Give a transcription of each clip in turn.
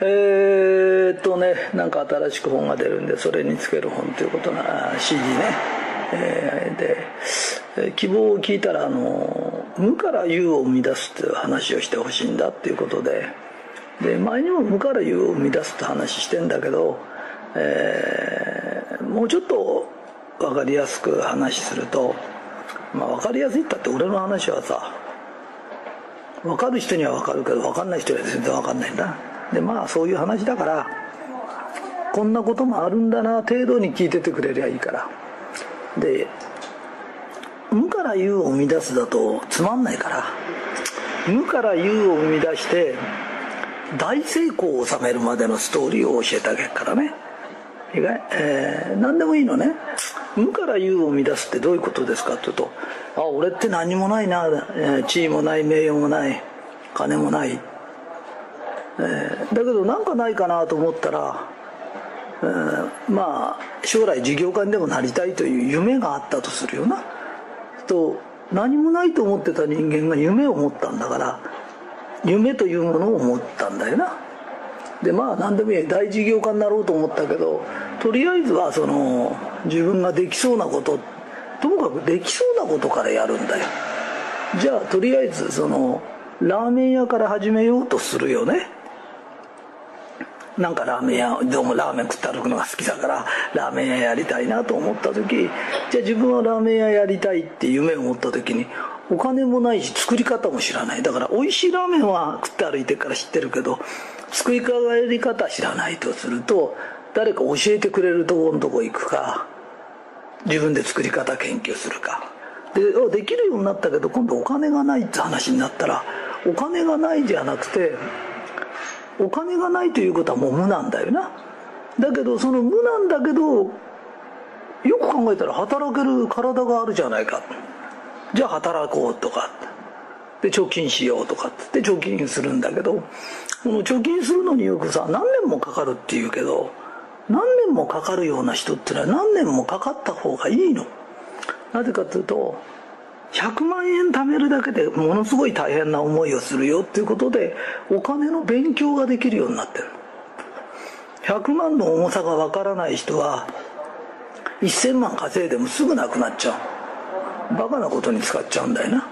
えー、っとねなんか新しく本が出るんでそれにつける本ということな CD ね、えー、で希望を聞いたらあの無から有を生み出すっていう話をしてほしいんだっていうことでで前にも無から有を生み出すって話してんだけど、えー、もうちょっと分かりやすく話するとまあ分かりやすいったって俺の話はさ分かる人には分かるけど分かんない人には全然分かんないんだ。でまあそういう話だからこんなこともあるんだな程度に聞いててくれりゃいいから。で「無から有を生み出す」だとつまんないから「無から有を生み出して大成功を収めるまでのストーリーを教えてあげるからね。いかえー、何でもいいのね。無から有を生み出すってどういうことですかって言うとあ俺って何もないな、え地位もない名誉もない金もないえー、だけど何かないかなと思ったら、えー、まあ将来事業家にでもなりたいという夢があったとするよな。と何もないと思ってた人間が夢を持ったんだから夢というものを持ったんだよな。でまあ何でもいい。大事業家になろうと思ったけどとりあえずはその自分ができそうなことともかくできそうなことからやるんだよ。じゃあとりあえずそのラーメン屋から始めようとするよね。なんかラーメン屋どうもラーメン食って歩くのが好きだからラーメン屋やりたいなと思った時じゃあ自分はラーメン屋やりたいって夢を持った時にお金もないし作り方も知らない。だから美味しいラーメンは食って歩いてから知ってるけど作り方やり方知らないとすると誰か教えてくれるとこのとこ行くか自分で作り方研究するか。でできるようになったけど今度お金がないって話になったらお金がないじゃなくてお金がないということはもう無なんだよな。だけどその無なんだけどよく考えたら働ける体があるじゃないか。じゃあ働こうとか。で貯金しようとかって。貯金するんだけど。この貯金するのによくさ何年もかかるっていうけど何年もかかるような人ってのは何年もかかった方がいいの。なぜかというと100万円貯めるだけでものすごい大変な思いをするよっていうことでお金の勉強ができるようになってる。100万の重さがわからない人は1000万稼いでもすぐなくなっちゃう。バカなことに使っちゃうんだよな。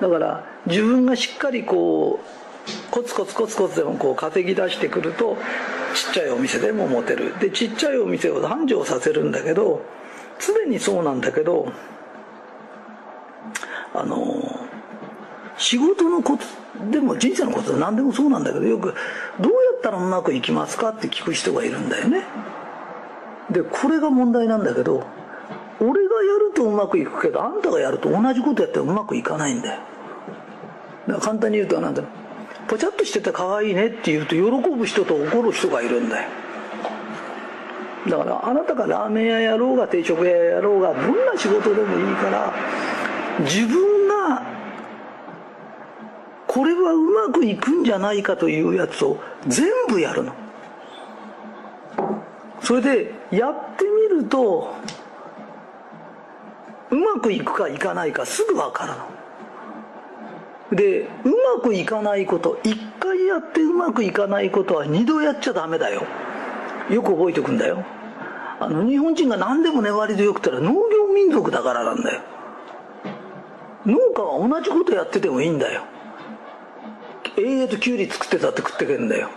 だから自分がしっかりこうコツコツコツコツでもこう稼ぎ出してくるとちっちゃいお店でも持てる。でちっちゃいお店を繁盛させるんだけど常にそうなんだけどあの仕事のことでも人生のことは何でもそうなんだけどよくどうやったらうまくいきますかって聞く人がいるんだよね。でこれが問題なんだけど俺がやるとうまくいくけどあんたがやると同じことやってもうまくいかないんだよ。だから簡単に言うと何だろうポチャッとしてて可愛いねって言うと喜ぶ人と怒る人がいるんだよ。だからあなたがラーメン屋やろうが定食屋やろうがどんな仕事でもいいから自分がこれはうまくいくんじゃないかというやつを全部やるの。それでやってみるとうまくいくかいかないかすぐ分かるのでうまくいかないこと一回やってうまくいかないことは二度やっちゃダメだよ。よく覚えておくんだよ。あの日本人が何でも粘り強くたら農業民族だからなんだよ。は同じことやっててもいいんだよ。永遠ときゅうり作ってたって食ってけんだよ。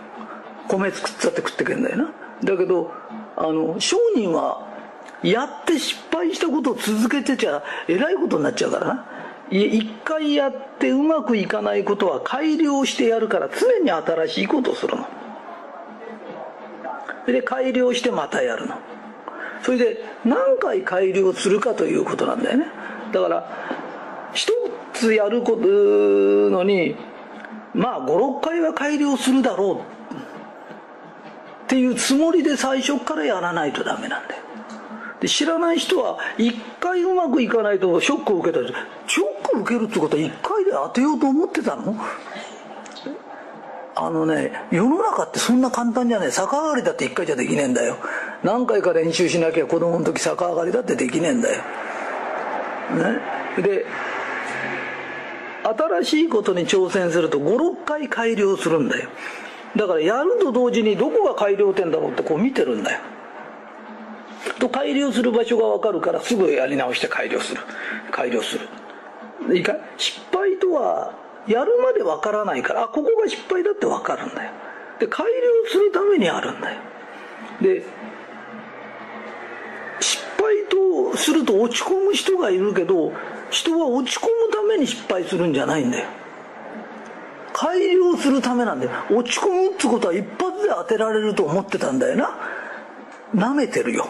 米作ってたって食ってけんだよな。だけどあの商人はやって失敗したことを続けてちゃえらいことになっちゃうからな。一回やってうまくいかないことは改良してやるから常に新しいことをするの。それで改良してまたやるの。それで何回改良するかということなんだよね。だから一つやることのにまあ56回は改良するだろうっていうつもりで最初からやらないとダメなんだよで知らない人は一回うまくいかないとショックを受けたりショックを受けるってことは一回で当てようと思ってたのあのね世の中ってそんな簡単じゃない逆上がりだって一回じゃできねえんだよ何回か練習しなきゃ子供の時逆上がりだってできねえんだよねで新しいことに挑戦すると56回改良するんだよ。だからやると同時にどこが改良点だろうってこう見てるんだよ。と改良する場所が分かるからすぐやり直して改良する。改良する。いいか？失敗とはやるまで分からないからあここが失敗だって分かるんだよ。で改良するためにあるんだよ。で失敗とすると落ち込む人がいるけど人は落ち込むために失敗するんじゃないんだよ。改良するためなんだよ。落ち込むってことは一発で当てられると思ってたんだよな。なめてるよ。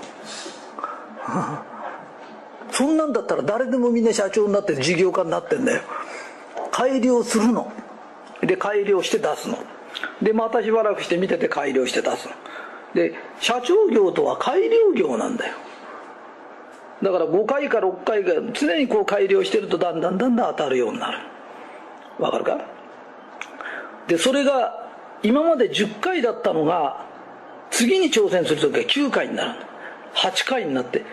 そんなんだったら誰でもみんな社長になって事業家になってんだよ。改良するの。で改良して出すの。でまたしばらくして見てて改良して出すの。で社長業とは改良業なんだよ。だから5回か6回が常にこう改良してるとだんだんだんだん当たるようになる。わかるか？でそれが今まで10回だったのが次に挑戦する時は9回になる。8回になって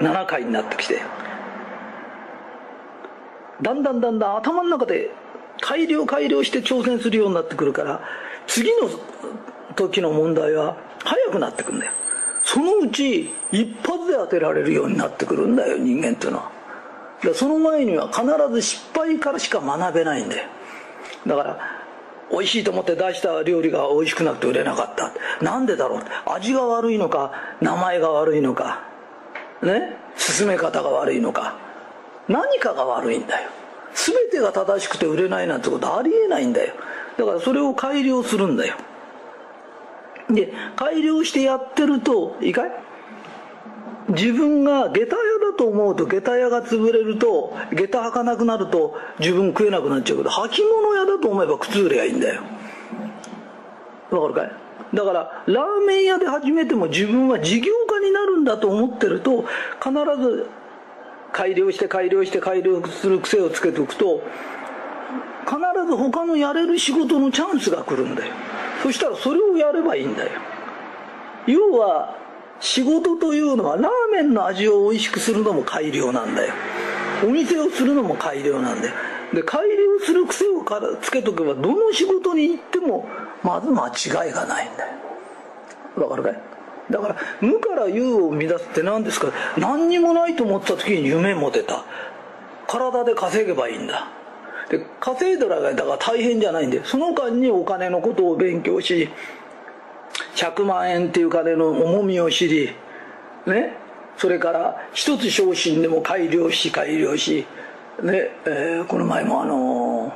7回になってきて。だんだんだんだん頭の中で改良改良して挑戦するようになってくるから次の時の問題は早くなってくんだよ。そのうち一発で当てられるようになってくるんだよ人間っていうのは。その前には必ず失敗からしか学べないんだよ。だから美味しいと思って出した料理が美味しくなくて売れなかった。なんでだろう？味が悪いのか名前が悪いのかね？進め方が悪いのか。何かが悪いんだよ。全てが正しくて売れないなんてことありえないんだよ。だからそれを改良するんだよ。で改良してやってるといいかい？自分が下駄屋だと思うと下駄屋が潰れると下駄履かなくなると自分食えなくなっちゃうけど履物屋だと思えば靴売ればいいんだよ。わかるかい？だからラーメン屋で始めても自分は事業家になるんだと思ってると必ず改良して改良して改良する癖をつけておくと必ず他のやれる仕事のチャンスが来るんだよ。そしたらそれをやればいいんだよ。要は仕事というのはラーメンの味を美味しくするのも改良なんだよ。お店をするのも改良なんだよ。で改良する癖をからつけとけばどの仕事に行ってもまず間違いがないんだよ。わかるかい？だから無から有を生み出すって何ですか？何にもないと思った時に夢持てた。体で稼げばいいんだ。で稼いだらだから大変じゃないんでその間にお金のことを勉強し100万円っていう金の重みを知りねそれから一つ昇進でも改良し改良しねえー、この前もあの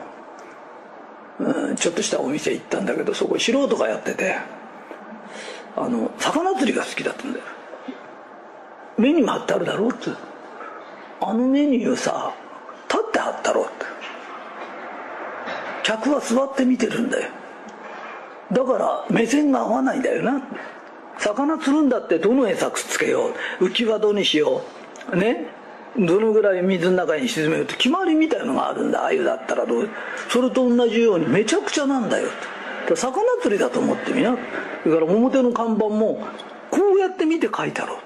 ー、うん、ちょっとしたお店行ったんだけどそこ素人がやっててあの魚釣りが好きだったんだよ。メニュー貼ってあるだろうってあのメニューさ立って貼ったろうって。客は座って見てるんだよ。だから目線が合わないんだよな。魚釣るんだってどの餌くっつけよう。浮き輪どにしよう。ね。どのぐらい水の中に沈めようって。決まりみたいのがあるんだ。鮎だったらどう。それと同じようにめちゃくちゃなんだよ。魚釣りだと思ってみな。それから表の看板もこうやって見て書いてあろう。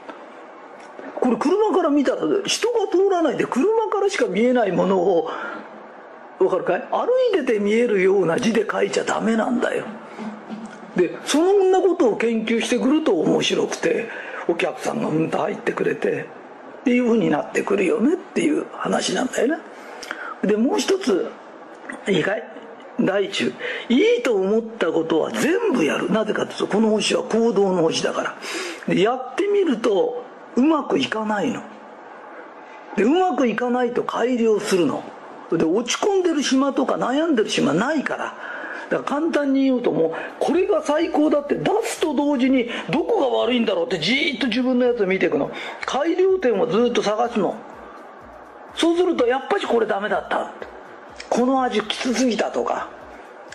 これ車から見たら人が通らないで車からしか見えないものを分かるかい？歩いてて見えるような字で書いちゃダメなんだよ。でそんなことを研究してくると面白くてお客さんがうんと入ってくれてっていうふうになってくるよねっていう話なんだよね。でもう一ついいかい？第一いいと思ったことは全部やる。なぜかというとこの星は行動の星だから。でやってみるとうまくいかないの。でうまくいかないと改良するの。で落ち込んでる島とか悩んでる島ないから。だから簡単に言うともうこれが最高だって。出すと同時にどこが悪いんだろうって。じーっと自分のやつを見ていくの。改良点をずっと探すの。そうするとやっぱりこれダメだった。この味きつすぎたとか。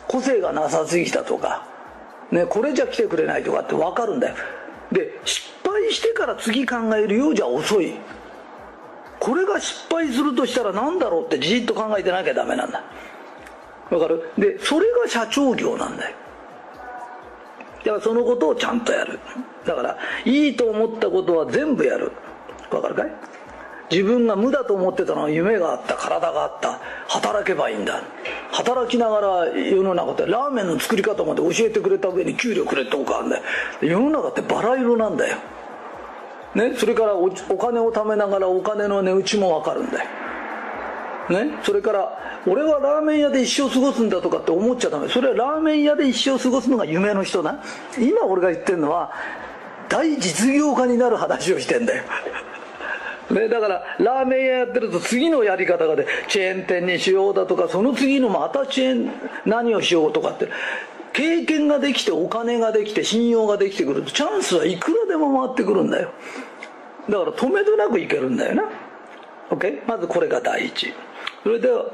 個性がなさすぎたとか、ね、これじゃ来てくれないとかって分かるんだよ。で失敗してから次考えるようじゃ遅い。これが失敗するとしたら何だろうってじっと考えてなきゃダメなんだ。わかる？でそれが社長業なんだよ。だからそのことをちゃんとやる。だからいいと思ったことは全部やる。わかるかい？自分が無だと思ってたのは夢があった。体があった。働けばいいんだ。働きながら世の中ってラーメンの作り方まで教えてくれた上に給料くれっておかんだよ。世の中ってバラ色なんだよ。ね、それからお金を貯めながらお金の値打ちも分かるんだよ、ね、それから俺はラーメン屋で一生過ごすんだとかって思っちゃダメ。それはラーメン屋で一生過ごすのが夢の人な。今俺が言ってるのは大実業家になる話をしてんだよ。ね、だからラーメン屋やってると次のやり方がでチェーン店にしようだとかその次のまたチェーン何をしようとかって。経験ができてお金ができて信用ができてくるとチャンスはいくらでも回ってくるんだよ。だから止めどなくいけるんだよな。OK まずこれが第一。それでは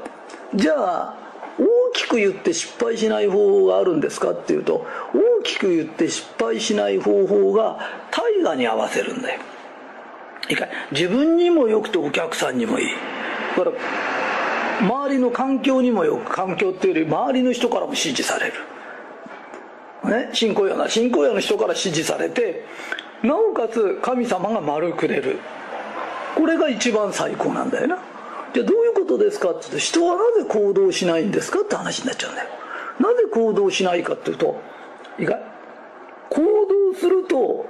じゃあ大きく言って失敗しない方法があるんですかっていうと大きく言って失敗しない方法が大河に合わせるんだよ。いいか自分にもよくてお客さんにもいい。だから周りの環境にもよく環境っていうより周りの人からも支持される。ね信仰屋な信仰屋の人から支持されてなおかつ神様が丸くれる。これが一番最高なんだよな。じゃあどういうことですか？って言うと人はなぜ行動しないんですか？って話になっちゃうんだよ。なぜ行動しないかっていうといいか行動すると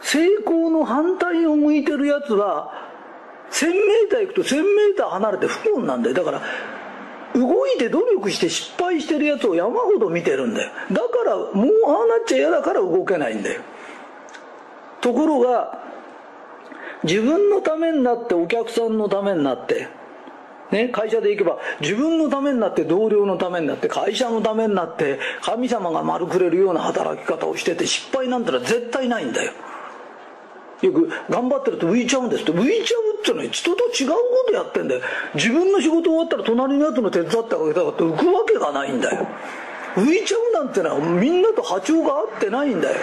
成功の反対を向いてるやつは 1000m 行くと 1000m 離れて不幸なんだよ。だから動いて努力して失敗してるやつを山ほど見てるんだよ。だからもうああなっちゃ嫌だから動けないんだよ。ところが自分のためになってお客さんのためになってね、会社で行けば自分のためになって同僚のためになって会社のためになって神様が丸くれるような働き方をしてて失敗なんてのは絶対ないんだよ。よく頑張ってると浮いちゃうんですって。浮いちゃうってのは人と違うことやってんだよ。自分の仕事終わったら隣のやつの手伝ってあげたかって浮くわけがないんだよ。浮いちゃうなんてのはみんなと波長が合ってないんだよ。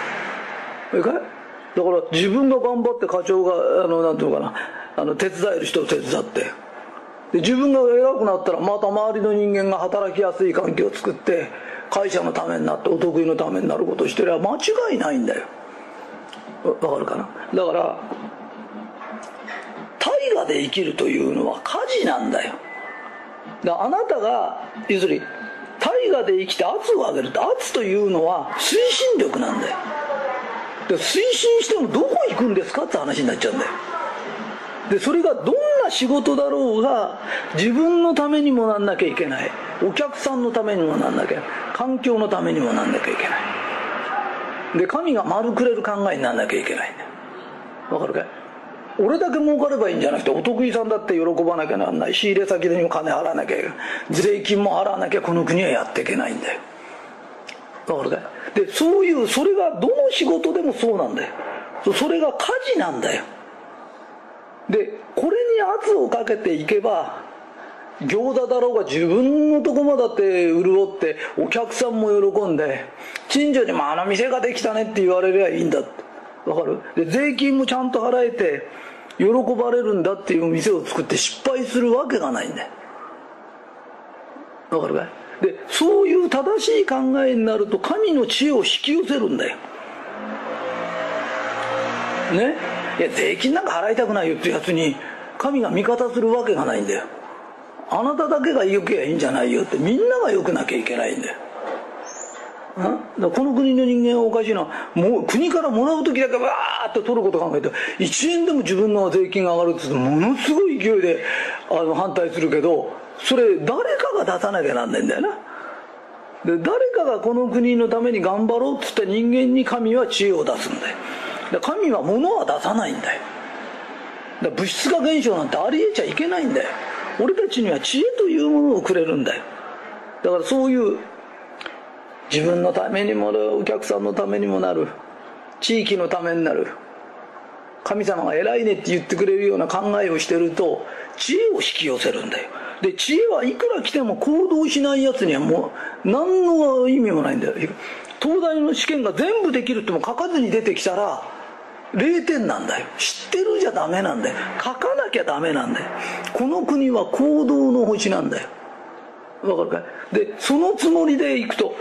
だから自分が頑張って課長があのなんていうのかな。あの手伝える人を手伝って。で自分が偉くなったらまた周りの人間が働きやすい環境を作って会社のためになってお得意のためになることをしてりゃ間違いないんだよ。わかるかな？だから大河で生きるというのは火事なんだよ。だあなたが要するに大河で生きて圧を上げると圧というのは推進力なんだよ。で推進してもどこ行くんですかって話になっちゃうんだよ。でそれがどんな仕事だろうが自分のためにもなんなきゃいけない。お客さんのためにもなんなきゃ環境のためにもなんなきゃいけない。で神が丸くれる考えになんなきゃいけないんだよ。わかるかい？俺だけ儲かればいいんじゃなくてお得意さんだって喜ばなきゃなんない仕入れ先でにも金払わなきゃいけない。税金も払わなきゃこの国はやっていけないんだよ。わかるかい？でそういうそれがどの仕事でもそうなんだよ。それが火事なんだよ。でこれに圧をかけていけば餃子だろうが自分のとこもだって潤ってお客さんも喜んで近所にもあの店ができたねって言われりゃいいんだわかる？で税金もちゃんと払えて喜ばれるんだっていう店を作って失敗するわけがないんだよ。わかるかい？でそういう正しい考えになると神の知恵を引き寄せるんだよ。ね？いや税金なんか払いたくないよってやつに神が味方するわけがないんだよ。あなただけが良けりゃいいんじゃないよってみんなが良くなきゃいけないんだよ。だこの国の人間はおかしいのはもう国からもらう時だけわーって取ること考えて1円でも自分の税金が上がるって言うとものすごい勢いであの反対するけどそれ誰かが出さなきゃなんないんだよな。で誰かがこの国のために頑張ろうっつった人間に神は知恵を出すんだよ。で神は物は出さないんだよ。だ物質化現象なんてありえちゃいけないんだよ。俺たちには知恵というものをくれるんだよ。だからそういう自分のためにもなるお客さんのためにもなる地域のためになる神様が偉いねって言ってくれるような考えをしてると知恵を引き寄せるんだよ。で知恵はいくら来ても行動しないやつにはもう何の意味もないんだよ。東大の試験が全部できるっても書かずに出てきたら0点なんだよ。知ってるじゃダメなんだよ。書かなきゃダメなんだよ。この国は行動の星なんだよ。わかるかい？でそのつもりでいくと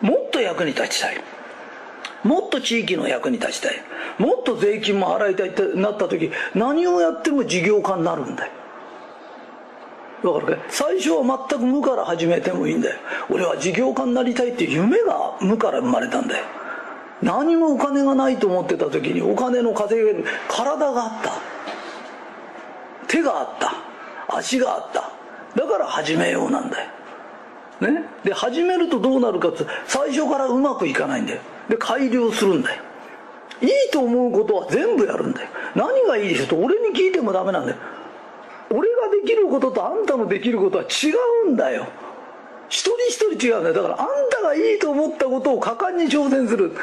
もっと役に立ちたい。もっと地域の役に立ちたい。もっと税金も払いたいってなった時何をやっても事業家になるんだよ。わかるかい？最初は全く無から始めてもいいんだよ。俺は事業家になりたいっていう夢が無から生まれたんだよ。何もお金がないと思ってた時にお金の稼げる体があった。手があった。足があった。だから始めようなんだよ。ね、で始めるとどうなるかって最初からうまくいかないんだよ。で改良するんだよ。いいと思うことは全部やるんだよ。何がいいでしょと俺に聞いてもダメなんだよ。俺ができることとあんたのできることは違うんだよ。一人一人違うんだよ。だからあんたがいいと思ったことを果敢に挑戦する。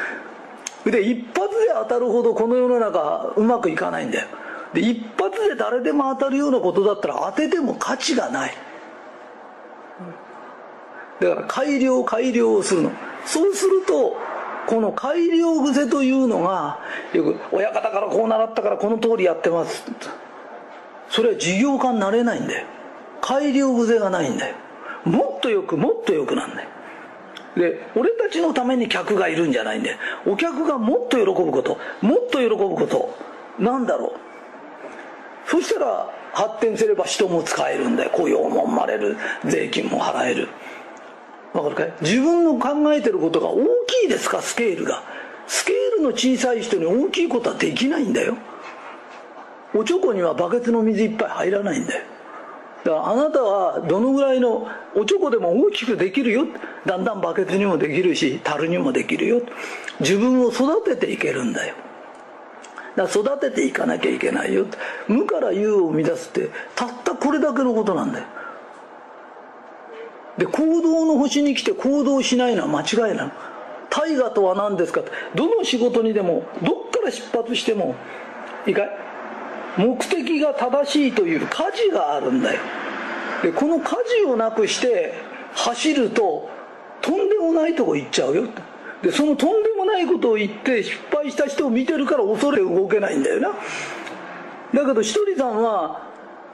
で一発で当たるほどこの世の中うまくいかないんだよ。で一発で誰でも当たるようなことだったら当てても価値がない。だから改良改良をするの。そうするとこの改良癖というのがよく親方からこう習ったからこの通りやってます。それは事業家になれないんだよ。改良癖がないんだよ。もっとよくもっとよくなんだよで俺たちのために客がいるんじゃないんでお客がもっと喜ぶこと。もっと喜ぶこと。なんだろう。そしたら発展すれば人も使えるんだよ。雇用も生まれる。税金も払える。わかるかい？自分の考えてることが大きいですか？スケールが。スケールの小さい人に大きいことはできないんだよ。おちょこにはバケツの水いっぱい入らないんだよ。だからあなたはどのぐらいのおちょこでも大きくできるよ。だんだんバケツにもできるし樽にもできるよ。自分を育てていけるんだよ。だから育てていかなきゃいけないよ。無から有を生み出すってたったこれだけのことなんだよ。で行動の星に来て行動しないのは間違いなの。大河とは何ですかどの仕事にでもどっから出発してもいいかい？目的が正しいという舵があるんだよ。でこの舵をなくして走るととんでもないとこ行っちゃうよ。でそのとんでもないことを言って失敗した人を見てるから恐れ動けないんだよな。だけどひとりさんは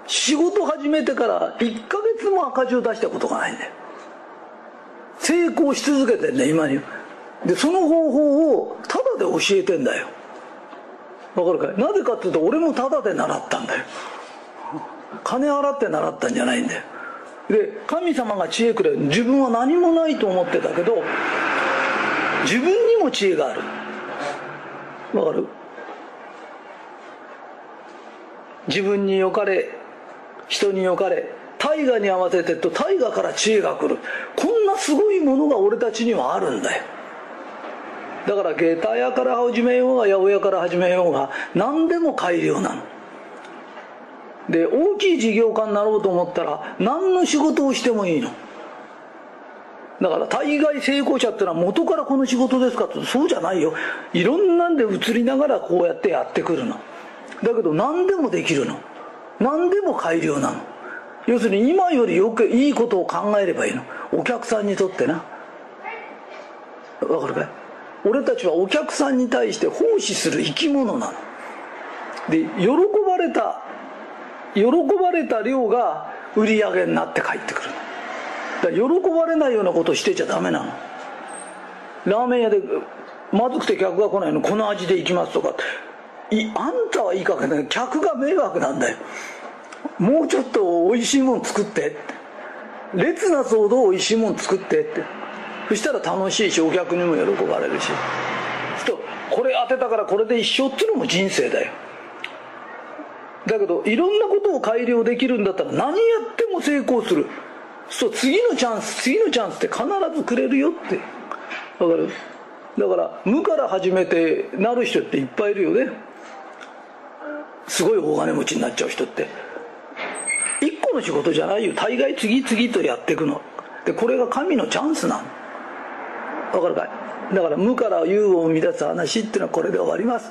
仕事始めてから1ヶ月も赤字を出したことがないんだよ。成功し続けてんね今に。でその方法をタダで教えてんだよ。わかるかい？なぜかっていうと俺もタダで習ったんだよ。金払って習ったんじゃないんだよ。で神様が知恵くれる。自分は何もないと思ってたけど自分にも知恵がある。わかる？自分によかれ人によかれ大河に合わせてと大河から知恵が来る。こんなすごいものが俺たちにはあるんだよ。だから下駄屋から始めようが八百屋から始めようが何でも改良なの。で大きい事業家になろうと思ったら何の仕事をしてもいいの。だから大概成功者ってのは元からこの仕事ですかってそうじゃないよ。いろんなんで移りながらこうやってやってくるの。だけど何でもできるの。何でも改良なの。要するに今よりよくいいことを考えればいいの。お客さんにとってな。わかるかい？俺たちはお客さんに対して奉仕する生き物なの。で喜ばれた喜ばれた量が売り上げになって帰ってくるだから喜ばれないようなことしてちゃダメなの。ラーメン屋でまずくて客が来ないの。この味で行きますとかいあんたはいいかけど客が迷惑なんだよ。もうちょっとおいしいもん作ってって。列な騒動おいしいもん作ってって。そしたら楽しいしお客にも喜ばれるし。とこれ当てたからこれで一生っていうのも人生だよ。だけどいろんなことを改良できるんだったら何やっても成功する。そう次のチャンス次のチャンスって必ずくれるよって。わかる？だから無から始めてなる人っていっぱいいるよね。すごい大金持ちになっちゃう人って。一個の仕事じゃないよ。大概次々とやっていくの。でこれが神のチャンスなのかるかい。だから無から有を生み出す話っていうのはこれで終わります。